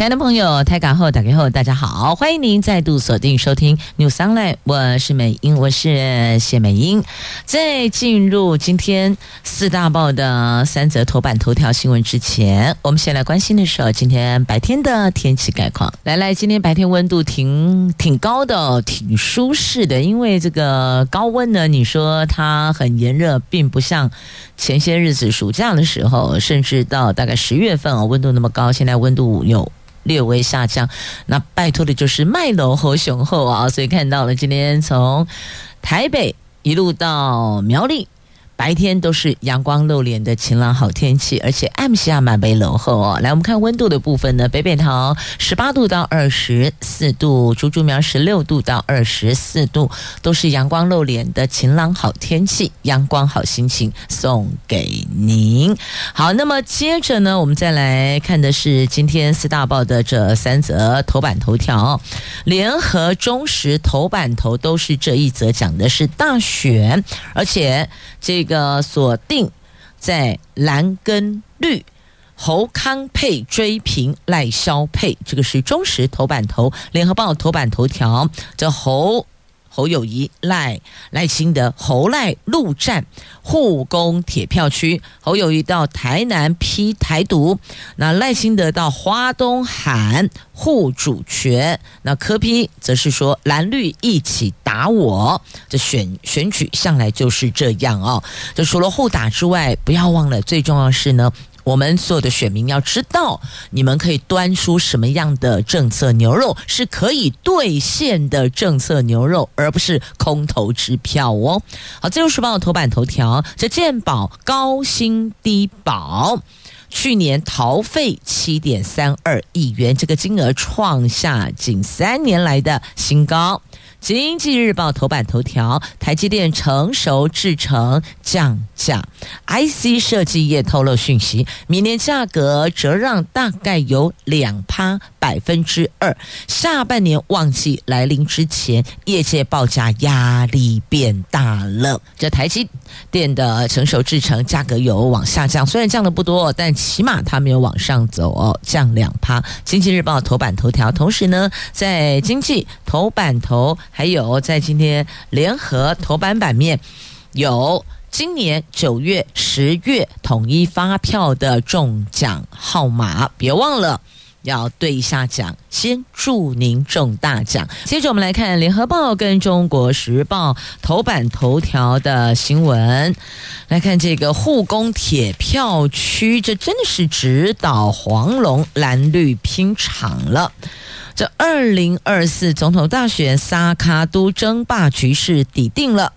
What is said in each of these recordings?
亲爱的朋友，台港后打开后，大家好，欢迎您再度锁定收听 News Online，我是美英，我是谢美英。在进入今天四大报的三则头版头条新闻之前，我们先来关心的是今天白天的天气概况。来来，今天白天温度挺挺高的，挺舒适的，因为这个高温呢，你说它很炎热，并不像前些日子暑假的时候，甚至到大概十月份哦，温度那么高，现在温度有。略微下降，那拜托的就是卖楼和雄厚啊，所以看到了今天从台北一路到苗栗。白天都是阳光露脸的晴朗好天气，而且暗下满北冷后哦。来，我们看温度的部分呢，北北桃十八度到二十四度，竹竹苗十六度到二十四度，都是阳光露脸的晴朗好天气，阳光好心情送给您。好，那么接着呢，我们再来看的是今天四大报的这三则头版头条，联合中时头版头都是这一则，讲的是大选，而且这。个锁定在蓝跟绿，侯康配追平赖萧配，这个是中时头版头，联合报头版头条，这侯。侯友谊赖赖清德侯赖陆战护工铁票区，侯友谊到台南批台独，那赖清德到花东喊护主权，那柯批则是说蓝绿一起打我，这选选举向来就是这样哦。这除了互打之外，不要忘了最重要是呢。我们所有的选民要知道，你们可以端出什么样的政策牛肉是可以兑现的政策牛肉，而不是空头支票哦。好，自由时报头版头条：这健保高薪低保，去年逃费七点三二亿元，这个金额创下近三年来的新高。经济日报头版头条：台积电成熟制程降价，IC 设计业透露讯息，明年价格折让大概有两趴百分之二。下半年旺季来临之前，业界报价压力变大了。这台积电的成熟制成价格有往下降，虽然降的不多，但起码它没有往上走哦，降两趴。经济日报头版头条，同时呢，在经济头版头。还有在今天联合头版版面，有今年九月、十月统一发票的中奖号码，别忘了要对一下奖，先祝您中大奖。接着我们来看联合报跟中国时报头版头条的新闻，来看这个护工铁票区，这真的是直捣黄龙蓝绿拼场了。这二零二四总统大选，萨卡都争霸局势底定了。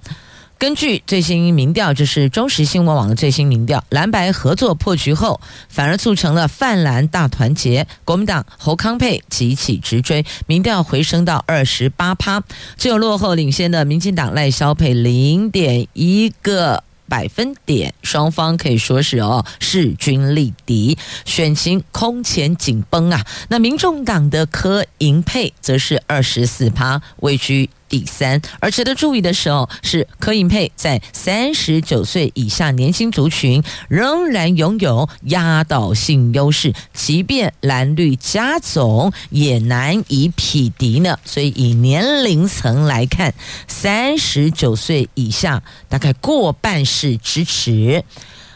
根据最新民调，这是中时新闻网的最新民调，蓝白合作破局后，反而促成了泛蓝大团结。国民党侯康配急起直追，民调回升到二十八趴，只有落后领先的民进党赖萧配零点一个。百分点，双方可以说是哦势均力敌，选情空前紧绷啊。那民众党的柯银配则是二十四趴，位居第三。而值得注意的是哦，是柯银配在三十九岁以下年轻族群仍然拥有压倒性优势，即便蓝绿加总也难以匹敌呢。所以以年龄层来看，三十九岁以下大概过半是支持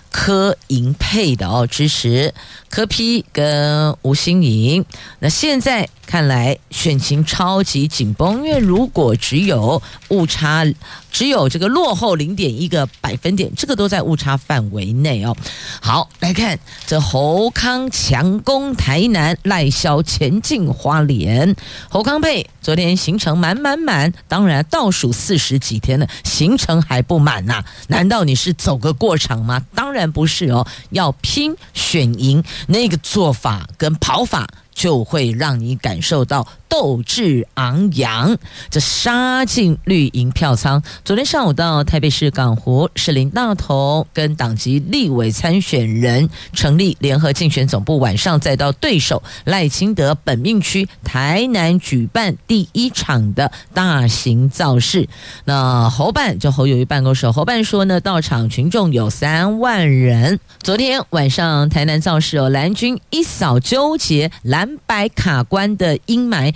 柯银配的哦，支持柯 P 跟吴欣盈。那现在。看来选情超级紧绷，因为如果只有误差，只有这个落后零点一个百分点，这个都在误差范围内哦。好，来看这侯康强攻台南，赖萧前进花莲。侯康配昨天行程满满满，当然倒数四十几天了，行程还不满呐？难道你是走个过场吗？当然不是哦，要拼选赢，那个做法跟跑法。就会让你感受到斗志昂扬，这杀进绿营票仓。昨天上午到台北市港湖，士林大同跟党籍立委参选人成立联合竞选总部，晚上再到对手赖清德本命区台南举办第一场的大型造势。那侯办就侯友谊办公室，侯办说呢，到场群众有三万人。昨天晚上台南造势哦，蓝军一扫纠结蓝白卡关的阴霾。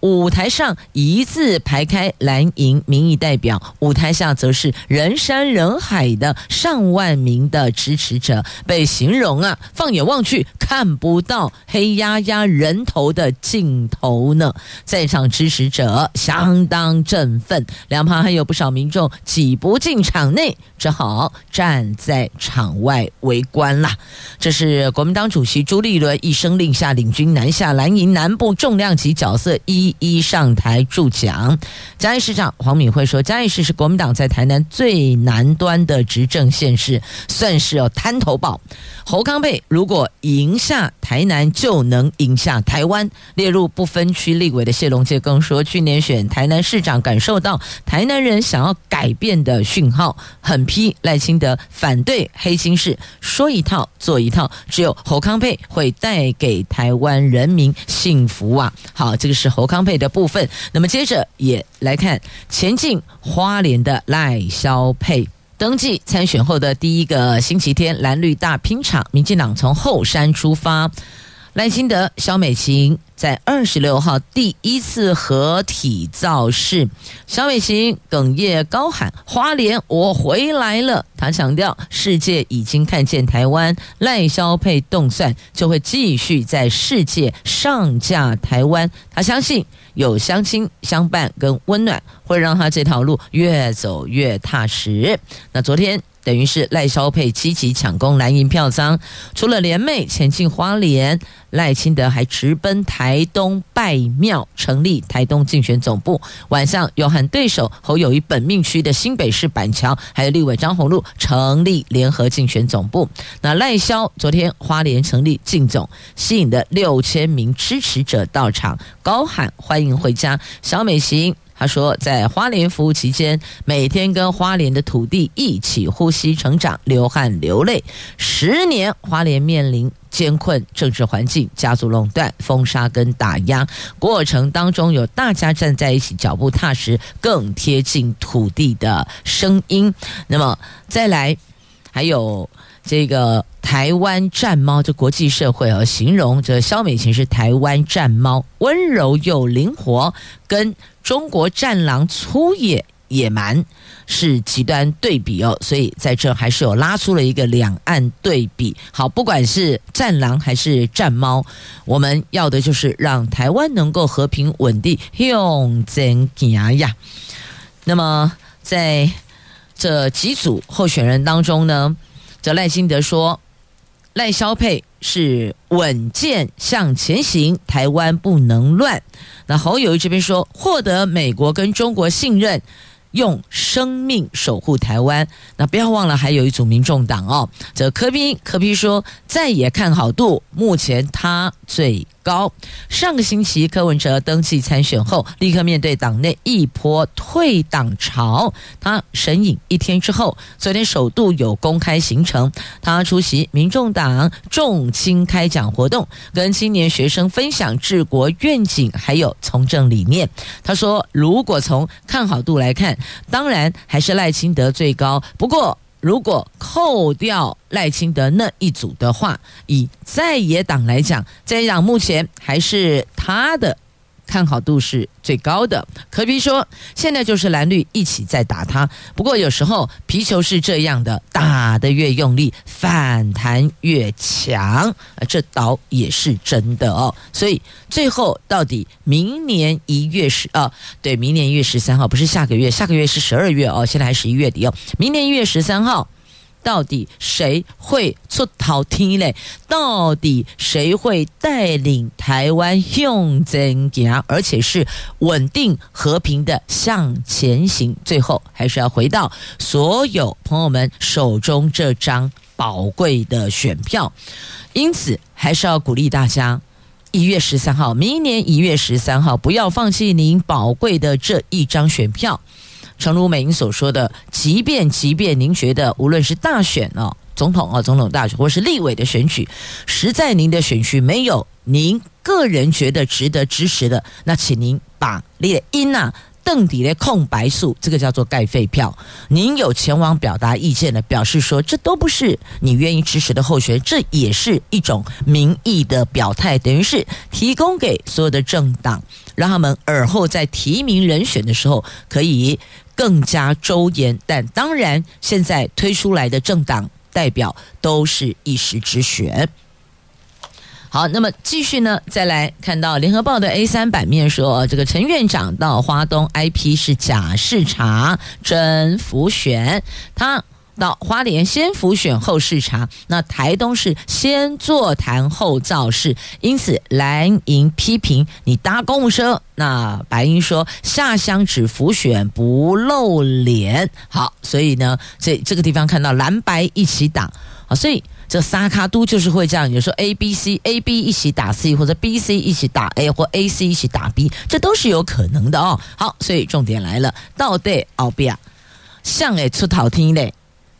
舞台上一字排开蓝营民意代表，舞台下则是人山人海的上万名的支持者，被形容啊，放眼望去看不到黑压压人头的镜头呢。在场支持者相当振奋，两旁还有不少民众挤不进场内，只好站在场外围观啦。这是国民党主席朱立伦一声令下，领军南下蓝营南部重量级角色一。一上台助讲，嘉义市长黄敏惠说：“嘉义市是国民党在台南最南端的执政县市，算是有滩头堡。侯康沛如果赢下台南，就能赢下台湾。列入不分区立委的谢龙介更说，去年选台南市长，感受到台南人想要改变的讯号，狠批赖清德反对黑心事，说一套做一套，只有侯康沛会带给台湾人民幸福啊！好，这个是侯康。”配的部分，那么接着也来看前进花莲的赖萧配登记参选后的第一个星期天，蓝绿大拼场，民进党从后山出发，赖清德、萧美琴。在二十六号第一次合体造势，萧美琴哽咽高喊：“花莲，我回来了！”他强调，世界已经看见台湾，赖萧配动算就会继续在世界上架台湾。他相信有乡亲相伴跟温暖，会让他这条路越走越踏实。那昨天。等于是赖萧配积极抢攻蓝营票仓，除了联袂前进花莲，赖清德还直奔台台东拜庙，成立台东竞选总部。晚上又喊对手侯友谊本命区的新北市板桥，还有立委张宏路成立联合竞选总部。那赖萧昨天花莲成立竞总，吸引的六千名支持者到场，高喊欢迎回家。小美行。他说，在花莲服务期间，每天跟花莲的土地一起呼吸成长，流汗流泪。十年，花莲面临艰困政治环境、家族垄断、封杀跟打压，过程当中有大家站在一起，脚步踏实，更贴近土地的声音。那么再来，还有这个台湾战猫，这国际社会而形容这萧美琴是台湾战猫，温柔又灵活，跟。中国战狼粗野野蛮是极端对比哦，所以在这还是有拉出了一个两岸对比。好，不管是战狼还是战猫，我们要的就是让台湾能够和平稳定，用真行呀。那么在这几组候选人当中呢，这赖清德说。赖萧配是稳健向前行，台湾不能乱。那侯友宜这边说，获得美国跟中国信任，用生命守护台湾。那不要忘了，还有一组民众党哦，这柯 P 柯 P 说，在也看好度目前他最高。上个星期，柯文哲登记参选后，立刻面对党内一波退党潮。他神隐一天之后，昨天首度有公开行程。他出席民众党重青开讲活动，跟青年学生分享治国愿景，还有从政理念。他说，如果从看好度来看，当然还是赖清德最高。不过，如果扣掉赖清德那一组的话，以在野党来讲，在野党目前还是他的看好度是最高的。可比说，现在就是蓝绿一起在打他。不过有时候皮球是这样的，打得越用力，反弹越强。这倒也是真的哦。所以最后到底明年一月十啊，对，明年一月十三号不是下个月，下个月是十二月哦，现在还十一月底哦，明年一月十三号。到底谁会出头天嘞？到底谁会带领台湾向前行，而且是稳定和平的向前行？最后还是要回到所有朋友们手中这张宝贵的选票，因此还是要鼓励大家。一月十三号，明年一月十三号，不要放弃您宝贵的这一张选票。诚如美英所说的，即便即便您觉得无论是大选哦，总统哦，总统大选，或是立委的选举，实在您的选区没有您个人觉得值得支持的，那请您把列因呐。邓底的空白数，这个叫做盖废票。您有前往表达意见的，表示说这都不是你愿意支持的候选人，这也是一种民意的表态，等于是提供给所有的政党，让他们尔后在提名人选的时候可以更加周延。但当然，现在推出来的政党代表都是一时之选。好，那么继续呢，再来看到联合报的 A 三版面说，这个陈院长到花东 IP 是假视察真浮选，他到花莲先浮选后视察，那台东是先座谈后造势，因此蓝营批评你搭公务车，那白英说下乡只浮选不露脸，好，所以呢，这这个地方看到蓝白一起打，好，所以。这三脚督就是会这样，有时候 A B C A B 一起打 C，或者 B C 一起打 A，或 A C 一起打 B，这都是有可能的哦。好，所以重点来了，到底奥比亚像诶出头听嘞，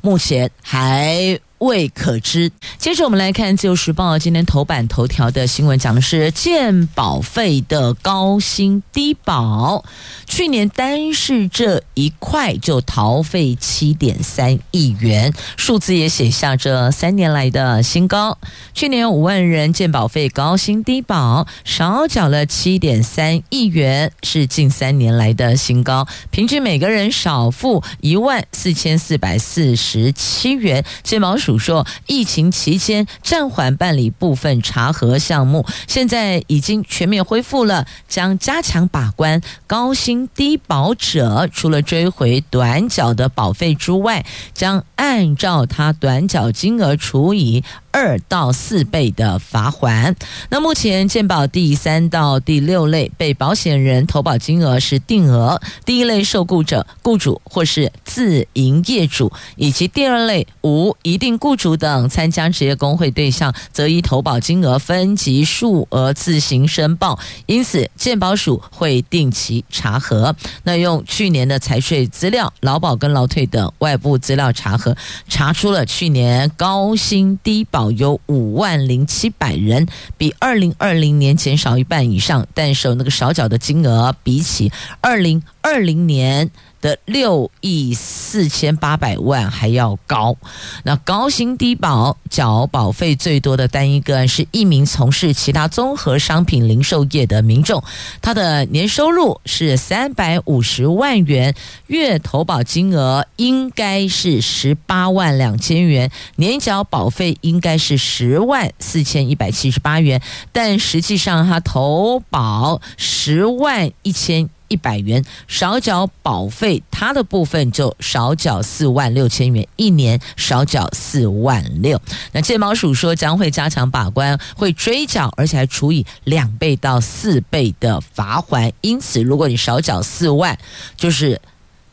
目前还。未可知。接着我们来看《自由时报》今天头版头条的新闻，讲的是鉴保费的高薪低保。去年单是这一块就逃费七点三亿元，数字也写下这三年来的新高。去年五万人鉴保费高薪低保，少缴了七点三亿元，是近三年来的新高。平均每个人少付一万四千四百四十七元，鉴保主说，疫情期间暂缓办理部分查核项目，现在已经全面恢复了，将加强把关高薪低保者，除了追回短缴的保费之外，将按照他短缴金额除以二到四倍的罚款。那目前健保第三到第六类被保险人投保金额是定额，第一类受雇者、雇主或是自营业主，以及第二类无一定雇主等参加职业工会对象，则依投保金额分级数额自行申报。因此，健保署会定期查核。那用去年的财税资料、劳保跟劳退等外部资料查核，查出了去年高薪低保。有五万零七百人，比二零二零年减少一半以上，但是那个少缴的金额比起二零二零年的六亿四千八百万还要高。那高薪低保缴保费最多的单一个案是一名从事其他综合商品零售业的民众，他的年收入是三百五十万元，月投保金额应该是十八万两千元，年缴保费应该是十万四千一百七十八元，但实际上他投保十万一千。一百元少缴保费，它的部分就少缴四万六千元，一年少缴四万六。那健保署说将会加强把关，会追缴，而且还处以两倍到四倍的罚还。因此，如果你少缴四万，就是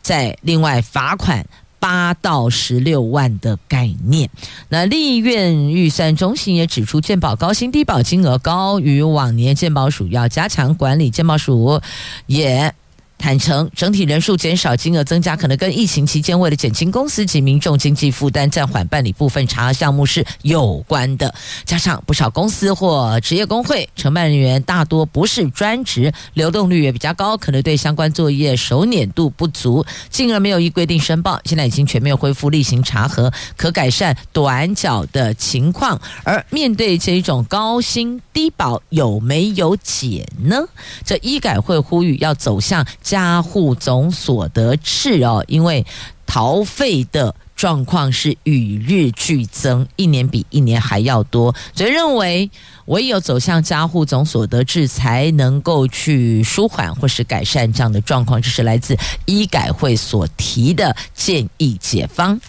在另外罚款八到十六万的概念。那立院预算中心也指出，健保高薪低保金额高于往年，健保署要加强管理。健保署也。坦承整体人数减少，金额增加，可能跟疫情期间为了减轻公司及民众经济负担，暂缓办理部分查核项目是有关的。加上不少公司或职业工会承办人员大多不是专职，流动率也比较高，可能对相关作业熟稔度不足，进而没有依规定申报。现在已经全面恢复例行查核，可改善短缴的情况。而面对这一种高薪低保，有没有解呢？这医改会呼吁要走向。家户总所得制哦，因为逃费的状况是与日俱增，一年比一年还要多，所以认为唯有走向家户总所得制，才能够去舒缓或是改善这样的状况。这是来自医改会所提的建议解方。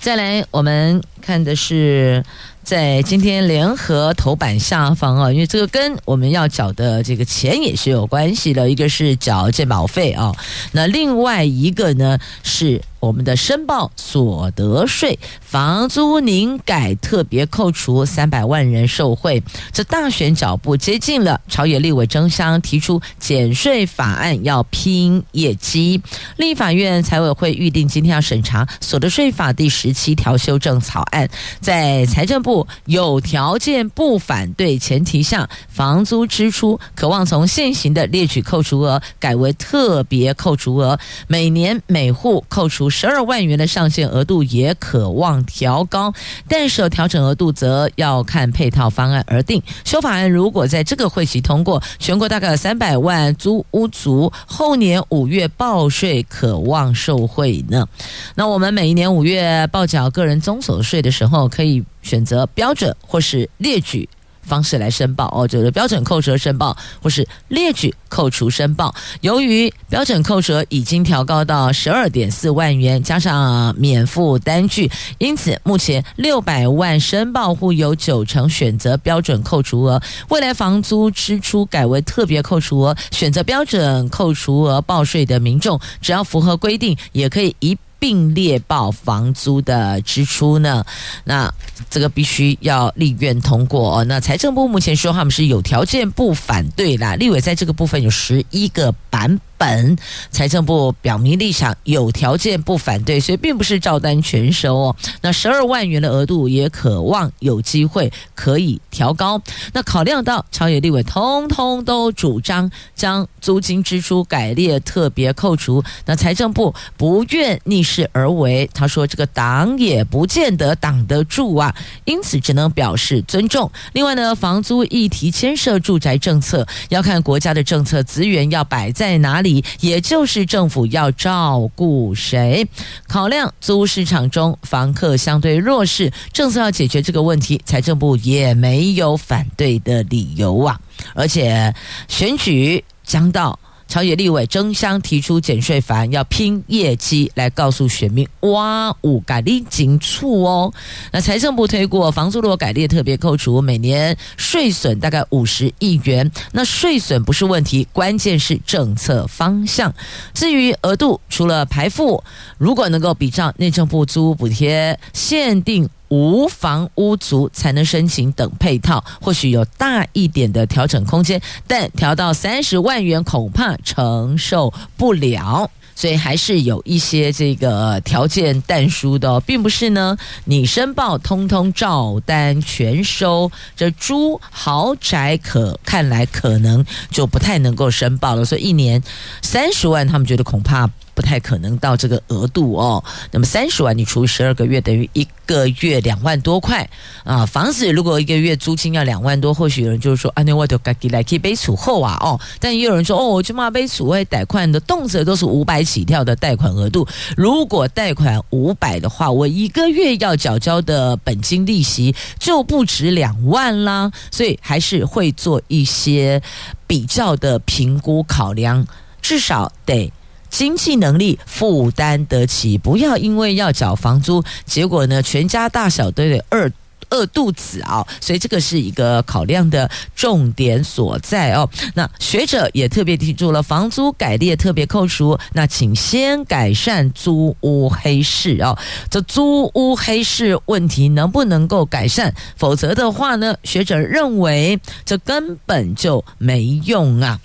再来，我们看的是。在今天联合头版下方啊，因为这个跟我们要缴的这个钱也是有关系的，一个是缴健保费啊，那另外一个呢是。我们的申报所得税，房租您改特别扣除三百万人受惠。这大选脚步接近了，朝野立委争相提出减税法案，要拼业绩。立法院财委会预定今天要审查所得税法第十七条修正草案，在财政部有条件不反对前提下，房租支出渴望从现行的列举扣除额改为特别扣除额，每年每户扣除。十二万元的上限额度也可望调高，但是调整额度则要看配套方案而定。修法案如果在这个会期通过，全国大概有三百万租屋族后年五月报税可望受惠呢。那我们每一年五月报缴个人综所税的时候，可以选择标准或是列举。方式来申报哦，就是标准扣除申报或是列举扣除申报。由于标准扣除已经调高到十二点四万元，加上免付单据，因此目前六百万申报户有九成选择标准扣除额。未来房租支出改为特别扣除额，选择标准扣除额报税的民众，只要符合规定，也可以一。并列报房租的支出呢？那这个必须要立院通过哦。那财政部目前说他们是有条件不反对啦。立委在这个部分有十一个版本。财政部表明立场，有条件不反对，所以并不是照单全收哦。那十二万元的额度也渴望有机会可以调高。那考量到朝野立委通通都主张将租金支出改列特别扣除，那财政部不愿逆势而为，他说这个挡也不见得挡得住啊，因此只能表示尊重。另外呢，房租议题牵涉住宅政策，要看国家的政策资源要摆在哪里。也就是政府要照顾谁？考量租市场中房客相对弱势，政策要解决这个问题，财政部也没有反对的理由啊！而且选举将到。朝野立委争相提出减税法案，要拼业绩来告诉选民，哇，五改立紧促哦。那财政部推过房租如果改列特别扣除，每年税损大概五十亿元。那税损不是问题，关键是政策方向。至于额度，除了排付，如果能够比照内政部租屋补贴限定。无房屋族才能申请等配套，或许有大一点的调整空间，但调到三十万元恐怕承受不了，所以还是有一些这个条件但书的，并不是呢。你申报通通照单全收，这租豪宅可看来可能就不太能够申报了，所以一年三十万，他们觉得恐怕。不太可能到这个额度哦。那么三十万你除十二个月，等于一个月两万多块啊。房子如果一个月租金要两万多，或许有人就是说啊，那我就该给来可以背储后啊哦。但也有人说哦，我就骂背储位贷款的动辄都是五百起跳的贷款额度。如果贷款五百的话，我一个月要缴交的本金利息就不止两万啦。所以还是会做一些比较的评估考量，至少得。经济能力负担得起，不要因为要缴房租，结果呢，全家大小都得饿饿肚子啊！所以这个是一个考量的重点所在哦。那学者也特别提出了房租改列特别扣除，那请先改善租屋黑市哦。这租屋黑市问题能不能够改善？否则的话呢，学者认为这根本就没用啊。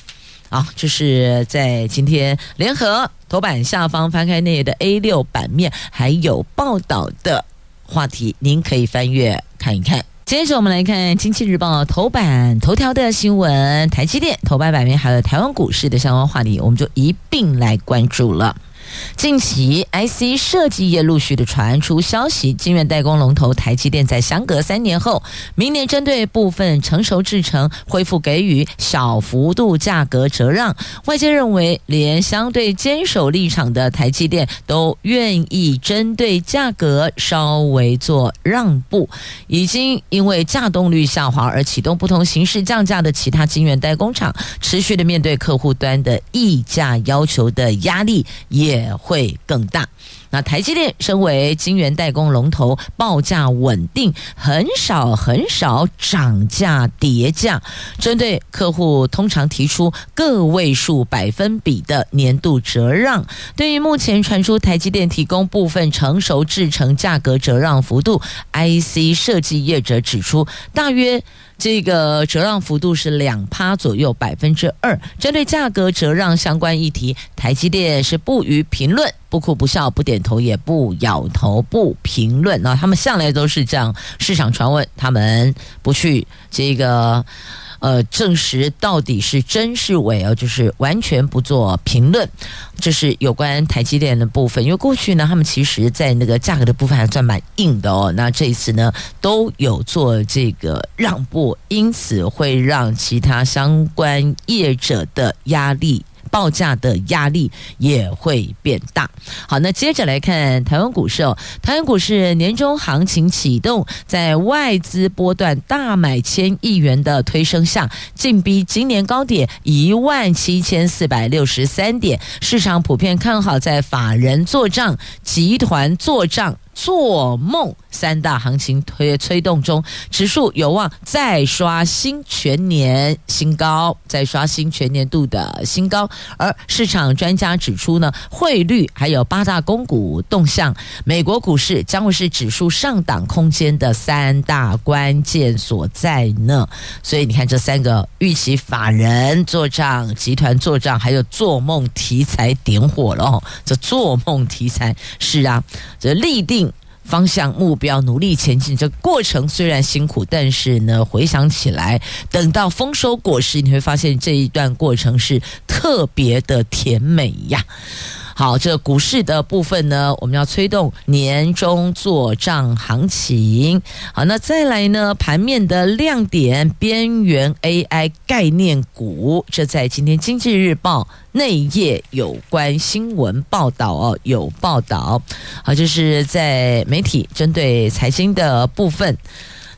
啊，这是在今天联合头版下方翻开那页的 A 六版面，还有报道的话题，您可以翻阅看一看。接着我们来看《经济日报》头版头条的新闻，台积电头版版面还有台湾股市的相关话题，我们就一并来关注了。近期，IC 设计业陆续的传出消息，晶圆代工龙头台积电在相隔三年后，明年针对部分成熟制程恢复给予小幅度价格折让。外界认为，连相对坚守立场的台积电都愿意针对价格稍微做让步。已经因为价动率下滑而启动不同形式降价的其他晶圆代工厂，持续的面对客户端的溢价要求的压力也。也会更大。那台积电身为晶圆代工龙头，报价稳定，很少很少涨价跌价。针对客户，通常提出个位数百分比的年度折让。对于目前传出台积电提供部分成熟制程价格折让幅度，IC 设计业者指出，大约。这个折让幅度是两趴左右，百分之二。针对价格折让相关议题，台积电是不予评论，不哭不笑，不点头也不摇头，不评论。那他们向来都是这样，市场传闻，他们不去这个。呃，证实到底是真是伪哦，就是完全不做评论。这是有关台积电的部分，因为过去呢，他们其实在那个价格的部分还算蛮硬的哦。那这一次呢，都有做这个让步，因此会让其他相关业者的压力。报价的压力也会变大。好，那接着来看台湾股市哦。台湾股市年终行情启动，在外资波段大买千亿元的推升下，进逼今年高点一万七千四百六十三点。市场普遍看好，在法人做账、集团做账。做梦三大行情推推动中，指数有望再刷新全年新高，再刷新全年度的新高。而市场专家指出呢，汇率还有八大公股动向，美国股市将会是指数上档空间的三大关键所在呢。所以你看，这三个预期法人做账、集团做账，还有做梦题材点火了哦。这做梦题材是啊，这立定。方向、目标，努力前进。这过程虽然辛苦，但是呢，回想起来，等到丰收果实，你会发现这一段过程是特别的甜美呀。好，这股市的部分呢，我们要催动年终做账行情。好，那再来呢，盘面的亮点，边缘 AI 概念股，这在今天经济日报内页有关新闻报道哦，有报道。好，就是在媒体针对财经的部分。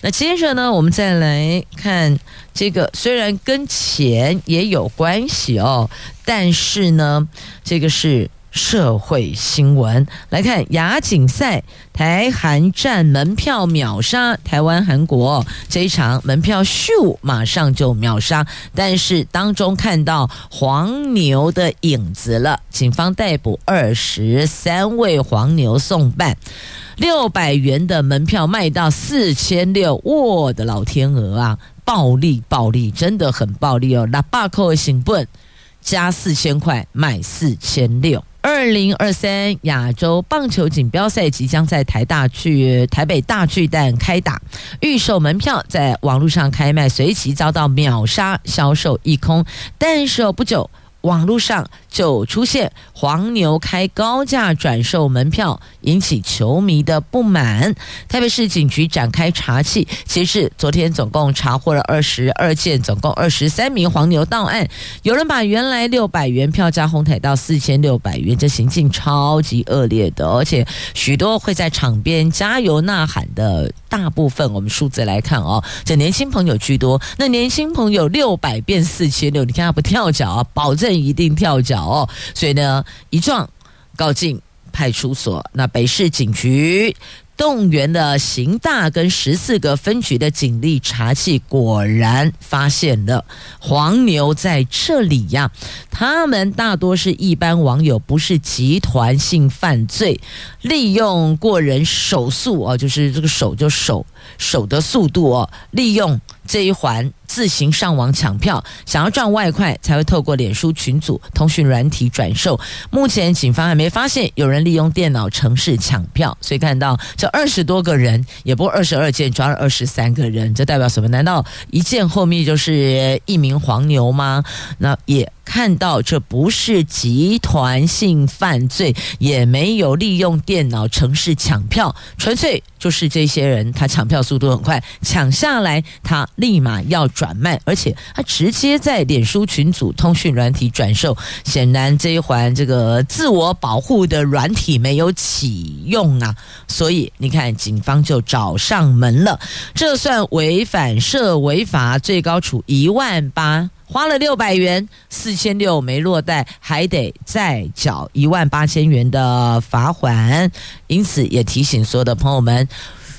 那接着呢，我们再来看这个，虽然跟钱也有关系哦，但是呢，这个是。社会新闻来看，亚锦赛台韩战门票秒杀，台湾韩国这一场门票咻马上就秒杀，但是当中看到黄牛的影子了，警方逮捕二十三位黄牛送办，六百元的门票卖到四千六，我的老天鹅啊，暴利暴利，真的很暴利哦，那八扣的成本加四千块卖四千六。二零二三亚洲棒球锦标赛即将在台大巨台北大巨蛋开打，预售门票在网络上开卖，随即遭到秒杀，销售一空。但是不久。网络上就出现黄牛开高价转售门票，引起球迷的不满。台北市警局展开查缉，截至昨天总共查获了二十二件，总共二十三名黄牛到案。有人把原来六百元票价哄抬到四千六百元，这行径超级恶劣的，而且许多会在场边加油呐喊的。大部分我们数字来看哦，这年轻朋友居多。那年轻朋友六百变四千六，你看他不跳脚啊，保证一定跳脚哦。所以呢，一撞告进派出所。那北市警局。动员了刑大跟十四个分局的警力查缉，果然发现了黄牛在这里呀。他们大多是一般网友，不是集团性犯罪，利用过人手速哦，就是这个手就手手的速度哦，利用这一环。自行上网抢票，想要赚外快，才会透过脸书群组、通讯软体转售。目前警方还没发现有人利用电脑程式抢票，所以看到这二十多个人，也不过二十二件抓了二十三个人，这代表什么？难道一件后面就是一名黄牛吗？那也。看到这不是集团性犯罪，也没有利用电脑程式抢票，纯粹就是这些人他抢票速度很快，抢下来他立马要转卖，而且他直接在脸书群组、通讯软体转售。显然这一环这个自我保护的软体没有启用啊，所以你看警方就找上门了，这算违反涉违法，最高处一万八。花了六百元，四千六没落袋，还得再缴一万八千元的罚款。因此，也提醒所有的朋友们，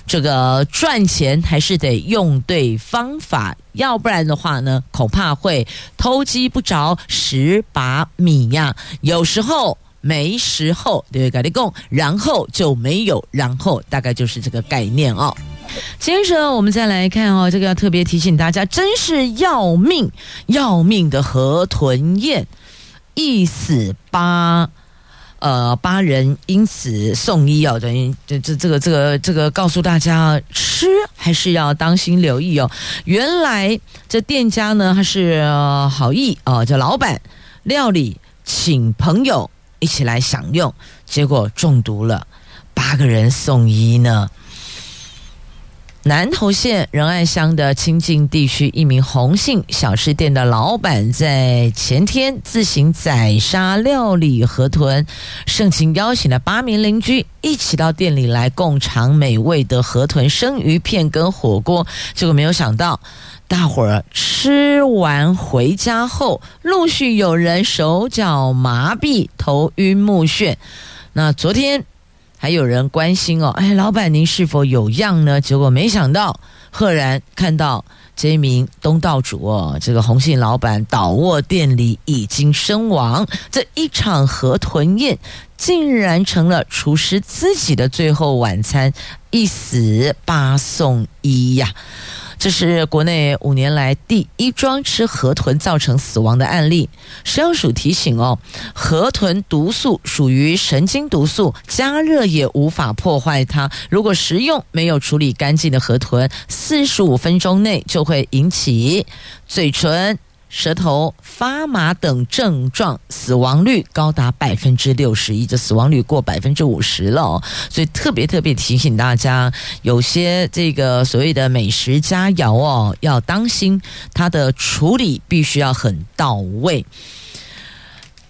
这个赚钱还是得用对方法，要不然的话呢，恐怕会偷鸡不着蚀把米呀。有时候没时候，对不对？跟你讲，然后就没有然后，大概就是这个概念哦。接着我们再来看哦，这个要特别提醒大家，真是要命要命的河豚宴，一死八呃八人因此送医哦，等于这这这个这个这个告诉大家，吃还是要当心留意哦。原来这店家呢，他是好意哦，这老板料理请朋友一起来享用，结果中毒了，八个人送医呢。南投县仁爱乡的清境地区，一名红姓小吃店的老板在前天自行宰杀料理河豚，盛情邀请了八名邻居一起到店里来共尝美味的河豚生鱼片跟火锅。结果没有想到，大伙儿吃完回家后，陆续有人手脚麻痹、头晕目眩。那昨天。还有人关心哦，哎，老板您是否有恙呢？结果没想到，赫然看到这一名东道主哦，这个红杏老板倒卧店里已经身亡。这一场河豚宴竟然成了厨师自己的最后晚餐，一死八送一呀！这是国内五年来第一桩吃河豚造成死亡的案例。食药署提醒哦，河豚毒素属于神经毒素，加热也无法破坏它。如果食用没有处理干净的河豚，四十五分钟内就会引起嘴唇。舌头发麻等症状，死亡率高达百分之六十一，这死亡率过百分之五十了。所以特别特别提醒大家，有些这个所谓的美食佳肴哦，要当心它的处理必须要很到位。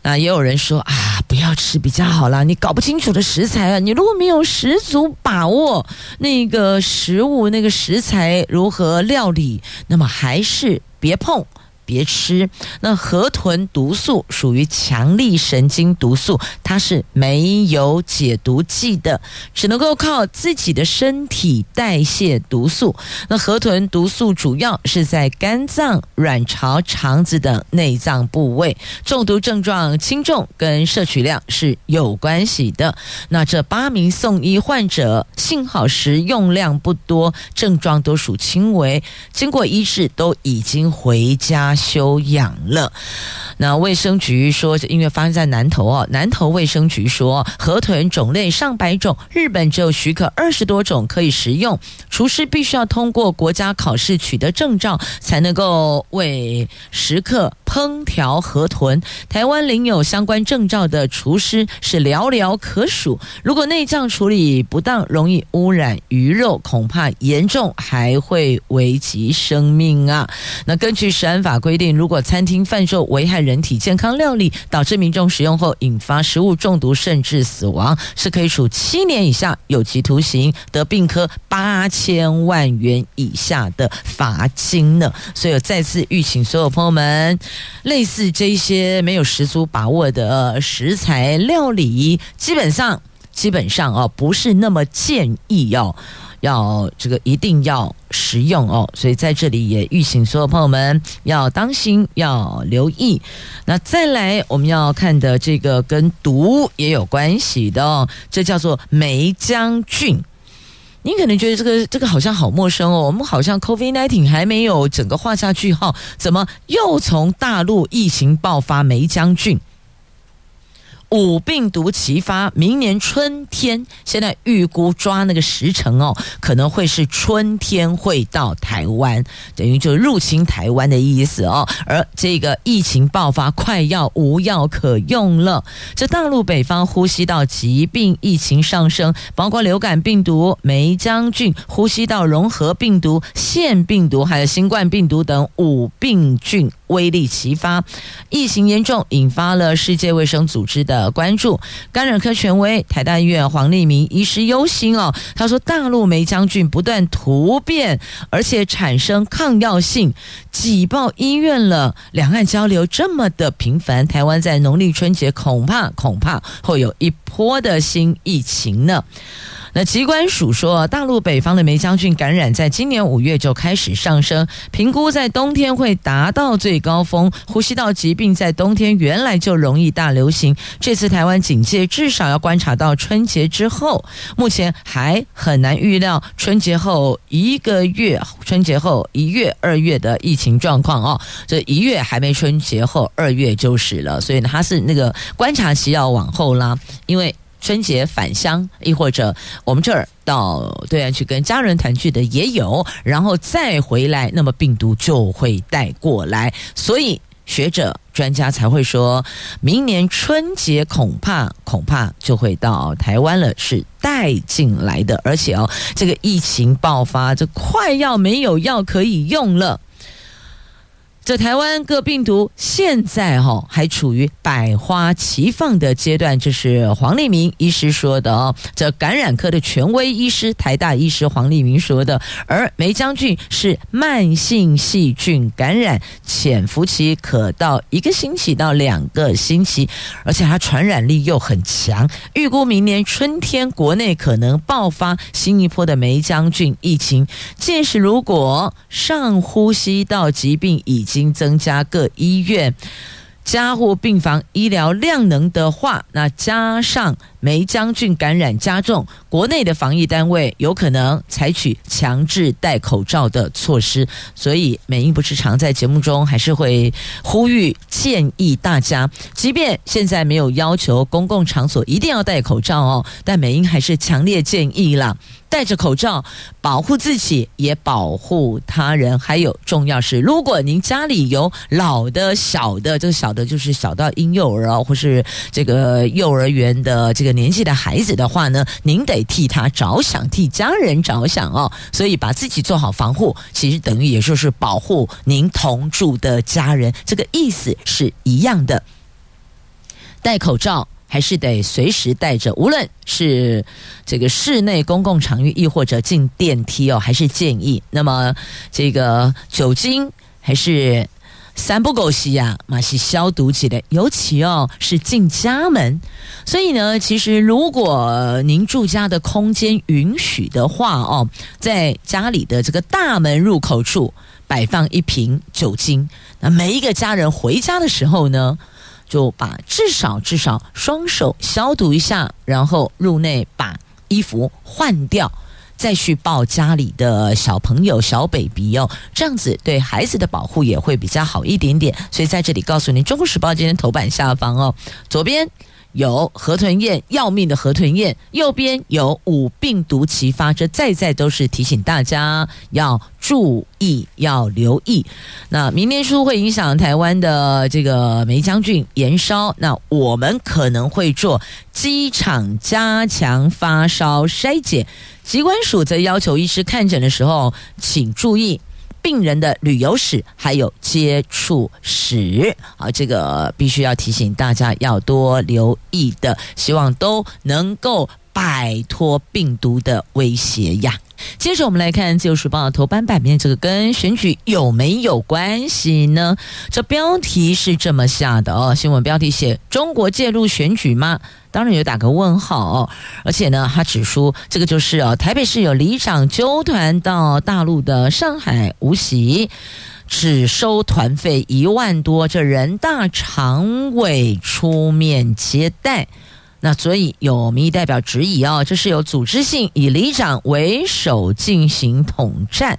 那也有人说啊，不要吃比较好啦，你搞不清楚的食材啊，你如果没有十足把握那个食物那个食材如何料理，那么还是别碰。别吃。那河豚毒素属于强力神经毒素，它是没有解毒剂的，只能够靠自己的身体代谢毒素。那河豚毒素主要是在肝脏、卵巢、肠子等内脏部位，中毒症状轻重跟摄取量是有关系的。那这八名送医患者幸好食用量不多，症状都属轻微，经过医治都已经回家休养了。那卫生局说，这因为发生在南投哦，南投卫生局说，河豚种类上百种，日本只有许可二十多种可以食用，厨师必须要通过国家考试取得证照，才能够为食客烹调河豚。台湾领有相关证照的厨师是寥寥可数，如果内脏处理不当，容易污染鱼肉，恐怕严重还会危及生命啊。那根据食安法规。定，如果餐厅贩售危害人体健康料理，导致民众食用后引发食物中毒甚至死亡，是可以处七年以下有期徒刑，得并科八千万元以下的罚金呢。所以，我再次预请所有朋友们，类似这些没有十足把握的食材料理，基本上基本上哦，不是那么建议哦。要这个一定要食用哦，所以在这里也预请所有朋友们要当心，要留意。那再来我们要看的这个跟毒也有关系的哦，这叫做梅将军。你可能觉得这个这个好像好陌生哦，我们好像 COVID-19 还没有整个画下句号，怎么又从大陆疫情爆发梅江郡？五病毒齐发，明年春天，现在预估抓那个时程哦，可能会是春天会到台湾，等于就入侵台湾的意思哦。而这个疫情爆发，快要无药可用了。这大陆北方呼吸道疾病疫情上升，包括流感病毒、霉浆菌、呼吸道融合病毒、腺病毒，还有新冠病毒等五病菌。威力齐发，疫情严重，引发了世界卫生组织的关注。感染科权威台大医院黄立民医师忧心哦，他说大陆梅将军不断突变，而且产生抗药性，挤爆医院了。两岸交流这么的频繁，台湾在农历春节恐怕恐怕会有一波的新疫情呢。那疾管署说，大陆北方的霉浆菌感染在今年五月就开始上升，评估在冬天会达到最高峰。呼吸道疾病在冬天原来就容易大流行，这次台湾警戒至少要观察到春节之后，目前还很难预料春节后一个月、春节后一月、二月的疫情状况哦。这一月还没春节后，二月就是了，所以呢，它是那个观察期要往后拉，因为。春节返乡，亦或者我们这儿到对岸去跟家人团聚的也有，然后再回来，那么病毒就会带过来，所以学者专家才会说，明年春节恐怕恐怕就会到台湾了，是带进来的，而且哦，这个疫情爆发，这快要没有药可以用了。这台湾各病毒现在哈还处于百花齐放的阶段，这是黄立明医师说的哦。这感染科的权威医师台大医师黄立明说的。而梅将军是慢性细菌感染，潜伏期可到一个星期到两个星期，而且它传染力又很强。预估明年春天国内可能爆发新一波的梅将军疫情。届时如果上呼吸道疾病已经增加各医院。加护病房医疗量能的话，那加上梅将军感染加重，国内的防疫单位有可能采取强制戴口罩的措施。所以美英不是常在节目中还是会呼吁建议大家，即便现在没有要求公共场所一定要戴口罩哦，但美英还是强烈建议了。戴着口罩，保护自己，也保护他人。还有重要是，如果您家里有老的、小的，这个小的就是小到婴幼儿哦，或是这个幼儿园的这个年纪的孩子的话呢，您得替他着想，替家人着想哦。所以把自己做好防护，其实等于也就是保护您同住的家人，这个意思是一样的。戴口罩。还是得随时带着，无论是这个室内公共场域，亦或者进电梯哦，还是建议。那么这个酒精还是三不狗洗呀，马上消毒起来。尤其哦是进家门，所以呢，其实如果您住家的空间允许的话哦，在家里的这个大门入口处摆放一瓶酒精，那每一个家人回家的时候呢，就把至少至少双手消毒一下，然后入内把衣服换掉，再去抱家里的小朋友小 baby 哦，这样子对孩子的保护也会比较好一点点。所以在这里告诉您，《中国时报》今天头版下方哦，左边。有河豚宴，要命的河豚宴，右边有五病毒齐发，这再再都是提醒大家要注意，要留意。那明年初会影响台湾的这个梅将军延烧，那我们可能会做机场加强发烧筛检。疾管署则要求医师看诊的时候，请注意。病人的旅游史还有接触史啊，这个必须要提醒大家要多留意的，希望都能够摆脱病毒的威胁呀。接着我们来看《自由时报》头版版面，这个跟选举有没有关系呢？这标题是这么下的哦，新闻标题写“中国介入选举吗？”当然有打个问号哦，而且呢，他指出这个就是哦，台北市有里长纠团到大陆的上海无锡，只收团费一万多，这人大常委出面接待。那所以有民意代表质疑哦，这是有组织性，以里长为首进行统战。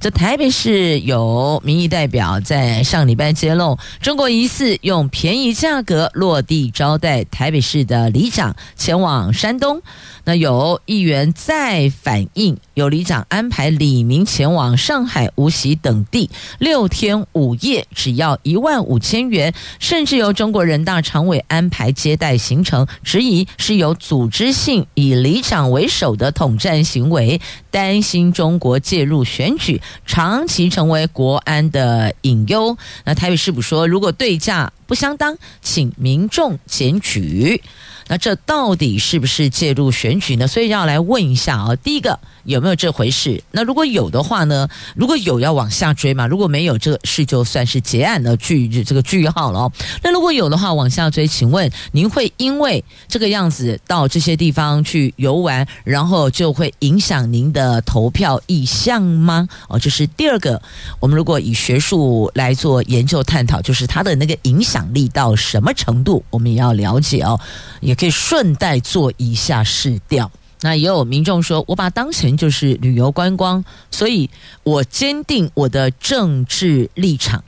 这台北市有民意代表在上礼拜揭露，中国疑似用便宜价格落地招待台北市的里长前往山东。那有议员再反映，有里长安排李明前往上海、无锡等地六天五夜，只要一万五千元，甚至由中国人大常委安排接待行程，只疑是有组织性以里长为首的统战行为，担心中国介入选举，长期成为国安的隐忧。那台北市府说，如果对价不相当，请民众检举。那这到底是不是介入选举呢？所以要来问一下啊，第一个有没有这回事？那如果有的话呢？如果有要往下追嘛？如果没有，这个事就算是结案的句这个句号了哦。那如果有的话，往下追，请问您会因为这个样子到这些地方去游玩，然后就会影响您的投票意向吗？哦，这是第二个。我们如果以学术来做研究探讨，就是它的那个影响力到什么程度，我们也要了解哦。也可以顺带做一下试调。那也有民众说，我把当前就是旅游观光，所以我坚定我的政治立场。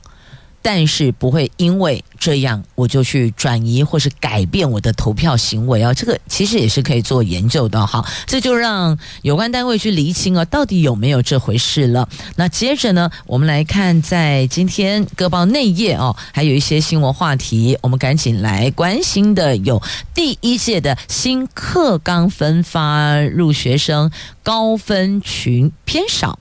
但是不会因为这样我就去转移或是改变我的投票行为啊，这个其实也是可以做研究的哈。这就让有关单位去厘清啊，到底有没有这回事了。那接着呢，我们来看在今天各报内页哦，还有一些新闻话题，我们赶紧来关心的有第一届的新课纲分发入学生高分群偏少。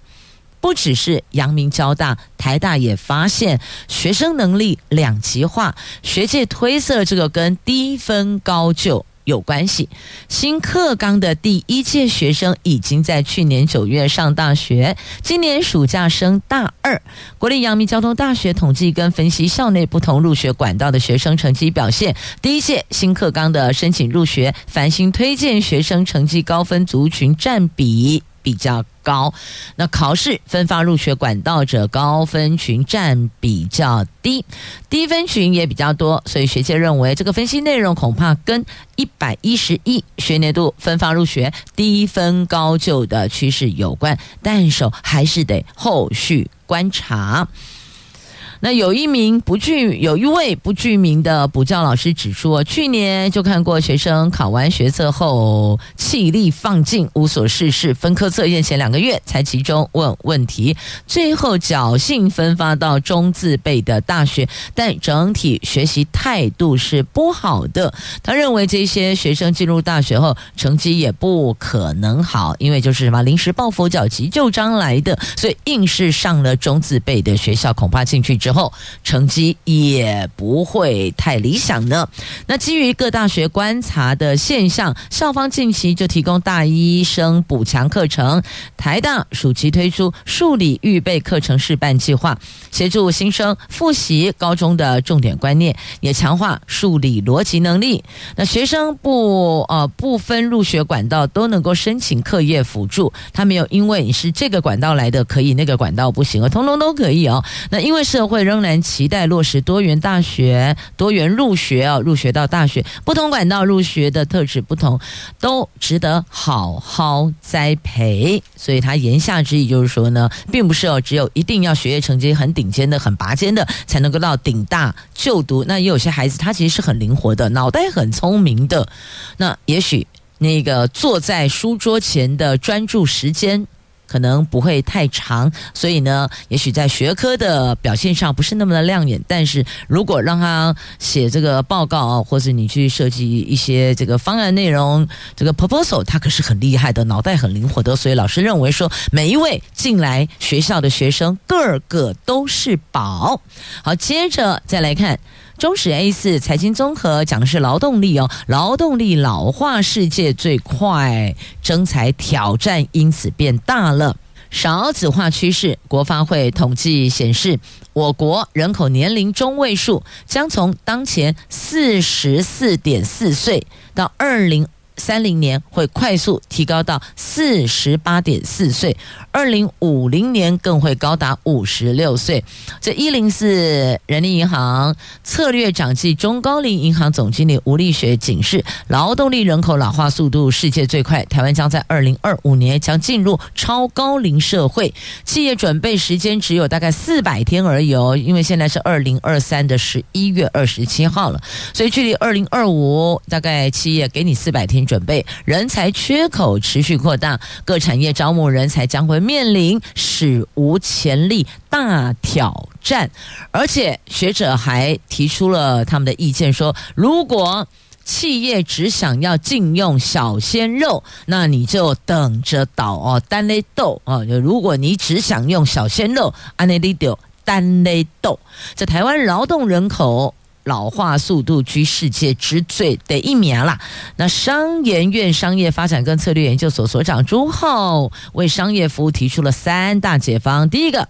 不只是阳明交大、台大也发现学生能力两极化，学界推测这个跟低分高就有关系。新课纲的第一届学生已经在去年九月上大学，今年暑假升大二。国立阳明交通大学统计跟分析校内不同入学管道的学生成绩表现，第一届新课纲的申请入学繁星推荐学生成绩高分族群占比比较高，那考试分发入学管道者高分群占比较低，低分群也比较多，所以学界认为这个分析内容恐怕跟一百一十一学年度分发入学低分高就的趋势有关，但是还是得后续观察。那有一名不具有一位不具名的补教老师指出，去年就看过学生考完学测后气力放尽，无所事事，分科测验前两个月才集中问问题，最后侥幸分发到中字辈的大学，但整体学习态度是不好的。他认为这些学生进入大学后成绩也不可能好，因为就是什么临时抱佛脚、急就章来的，所以硬是上了中字辈的学校，恐怕进去之后。后成绩也不会太理想呢。那基于各大学观察的现象，校方近期就提供大一生补强课程。台大暑期推出数理预备课程试办计划，协助新生复习高中的重点观念，也强化数理逻辑能力。那学生不呃不分入学管道都能够申请课业辅助，他没有因为你是这个管道来的可以，那个管道不行，通通都可以哦。那因为社会。仍然期待落实多元大学、多元入学啊，入学到大学，不同管道入学的特质不同，都值得好好栽培。所以他言下之意就是说呢，并不是哦，只有一定要学业成绩很顶尖的、很拔尖的，才能够到顶大就读。那也有些孩子他其实是很灵活的，脑袋很聪明的。那也许那个坐在书桌前的专注时间。可能不会太长，所以呢，也许在学科的表现上不是那么的亮眼。但是如果让他写这个报告，或者你去设计一些这个方案内容，这个 proposal，他可是很厉害的，脑袋很灵活的。所以老师认为说，每一位进来学校的学生，个个都是宝。好，接着再来看。中时 A 四财经综合讲的是劳动力哦，劳动力老化世界最快，征才挑战因此变大了。少子化趋势，国发会统计显示，我国人口年龄中位数将从当前四十四点四岁到二零。三零年会快速提高到四十八点四岁，二零五零年更会高达五十六岁。这一零四人力银行策略长暨中高龄银行总经理吴立学警示，劳动力人口老化速度世界最快，台湾将在二零二五年将进入超高龄社会，企业准备时间只有大概四百天而已哦，因为现在是二零二三的十一月二十七号了，所以距离二零二五大概企业给你四百天。准备人才缺口持续扩大，各产业招募人才将会面临史无前例大挑战。而且学者还提出了他们的意见说，如果企业只想要禁用小鲜肉，那你就等着倒哦，单雷豆哦。如果你只想用小鲜肉，安内利丢单雷豆，在台湾劳动人口老化速度居世界之最的一名啦。那商研院商业发展跟策略研究所所长朱浩为商业服务提出了三大解方，第一个。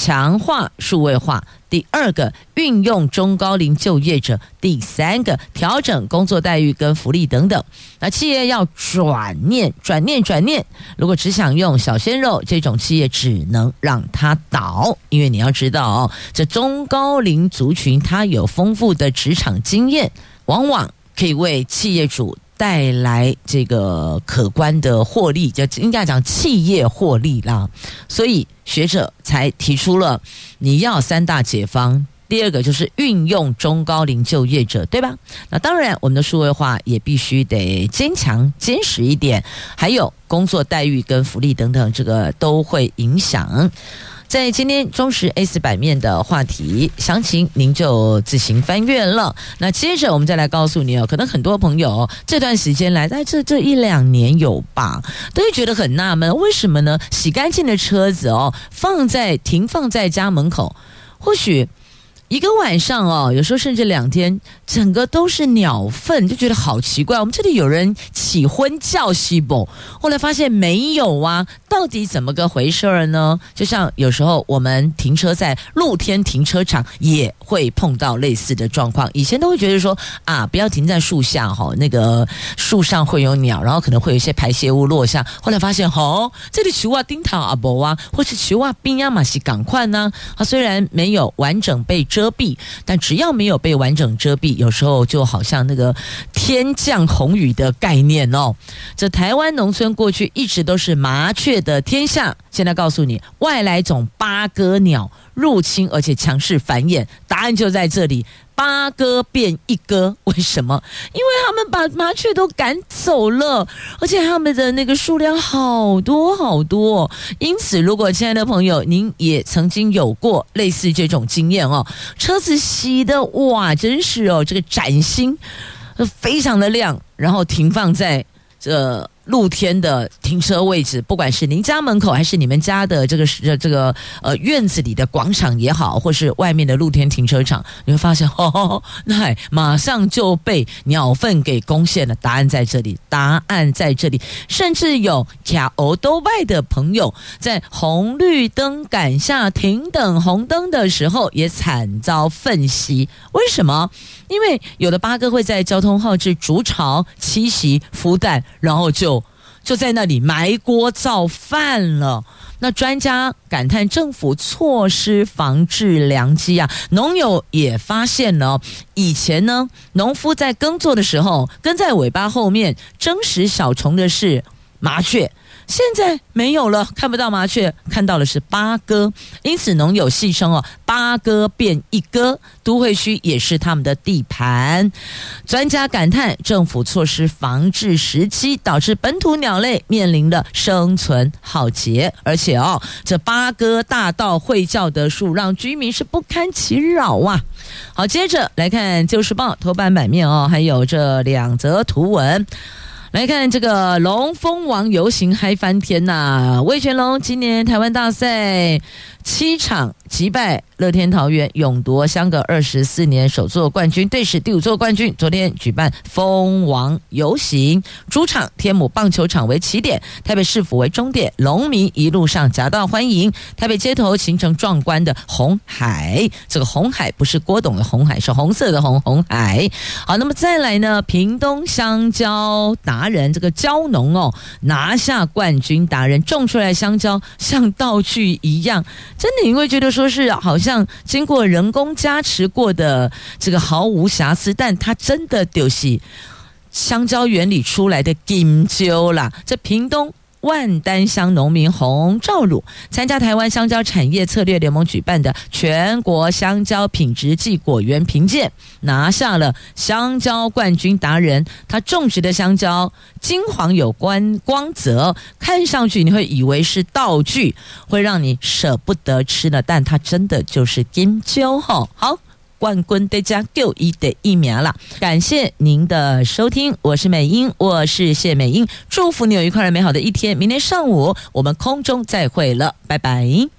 强化数位化，第二个运用中高龄就业者，第三个调整工作待遇跟福利等等。那企业要转念、转念、转念。如果只想用小鲜肉，这种企业只能让它倒，因为你要知道哦，这中高龄族群他有丰富的职场经验，往往可以为企业主。带来这个可观的获利，就应该讲企业获利啦。所以学者才提出了你要三大解方。第二个就是运用中高龄就业者，对吧？那当然，我们的数位化也必须得坚强、坚实一点。还有工作待遇跟福利等等，这个都会影响。在今天中时 A 版面的话题详情，您就自行翻阅了。那接着我们再来告诉你哦，可能很多朋友这段时间来，在这这一两年有吧，都会觉得很纳闷，为什么呢？洗干净的车子哦，放在停放在家门口，或许。一个晚上哦，有时候甚至两天，整个都是鸟粪，就觉得好奇怪。我们这里有人起婚叫西不？后来发现没有啊，到底怎么个回事儿呢？就像有时候我们停车在露天停车场，也会碰到类似的状况。以前都会觉得说啊，不要停在树下哈，那个树上会有鸟，然后可能会有一些排泄物落下。后来发现哦，这里球啊钉塔阿伯啊，或是球啊冰亚马西赶快呢。它，虽然没有完整被。遮蔽，但只要没有被完整遮蔽，有时候就好像那个天降红雨的概念哦。这台湾农村过去一直都是麻雀的天下，现在告诉你，外来种八哥鸟入侵，而且强势繁衍，答案就在这里。八哥变一哥，为什么？因为他们把麻雀都赶走了，而且他们的那个数量好多好多。因此，如果亲爱的朋友，您也曾经有过类似这种经验哦，车子洗的哇，真是哦，这个崭新，非常的亮，然后停放在这。露天的停车位置，不管是您家门口还是你们家的这个这这个呃院子里的广场也好，或是外面的露天停车场，你会发现，哦，那马上就被鸟粪给攻陷了。答案在这里，答案在这里。甚至有卡欧多外的朋友在红绿灯赶下停等红灯的时候，也惨遭粪袭。为什么？因为有的八哥会在交通号志筑巢栖息孵蛋，然后就就在那里埋锅造饭了。那专家感叹政府错失防治良机啊！农友也发现了，以前呢，农夫在耕作的时候，跟在尾巴后面争食小虫的是麻雀。现在没有了，看不到麻雀，看到的是八哥。因此，农友戏称哦，八哥变一哥，都会区也是他们的地盘。专家感叹，政府措施防治时期，导致本土鸟类面临的生存浩劫。而且哦，这八哥大道会叫的树，让居民是不堪其扰啊。好，接着来看《旧时报》头版版面哦，还有这两则图文。来看这个龙蜂王游行嗨翻天呐、啊！味全龙今年台湾大赛七场击败。乐天桃园勇夺相隔二十四年首座冠军，队史第五座冠军。昨天举办蜂王游行，主场天母棒球场为起点，台北市府为终点，龙民一路上夹道欢迎。台北街头形成壮观的红海，这个红海不是郭董的红海，是红色的红红海。好，那么再来呢？屏东香蕉达人这个蕉农哦，拿下冠军，达人种出来香蕉像道具一样，真的你会觉得说是好像。经过人工加持过的这个毫无瑕疵，但它真的就是香蕉园里出来的金蕉啦。这屏东。万丹乡农民洪兆鲁参加台湾香蕉产业策略联盟举办的全国香蕉品质暨果园评鉴，拿下了香蕉冠军达人。他种植的香蕉金黄有光光泽，看上去你会以为是道具，会让你舍不得吃的，但它真的就是金蕉哈。好。冠军得加就一的疫苗了。感谢您的收听，我是美英，我是谢美英，祝福你有愉快而美好的一天。明天上午我们空中再会了，拜拜。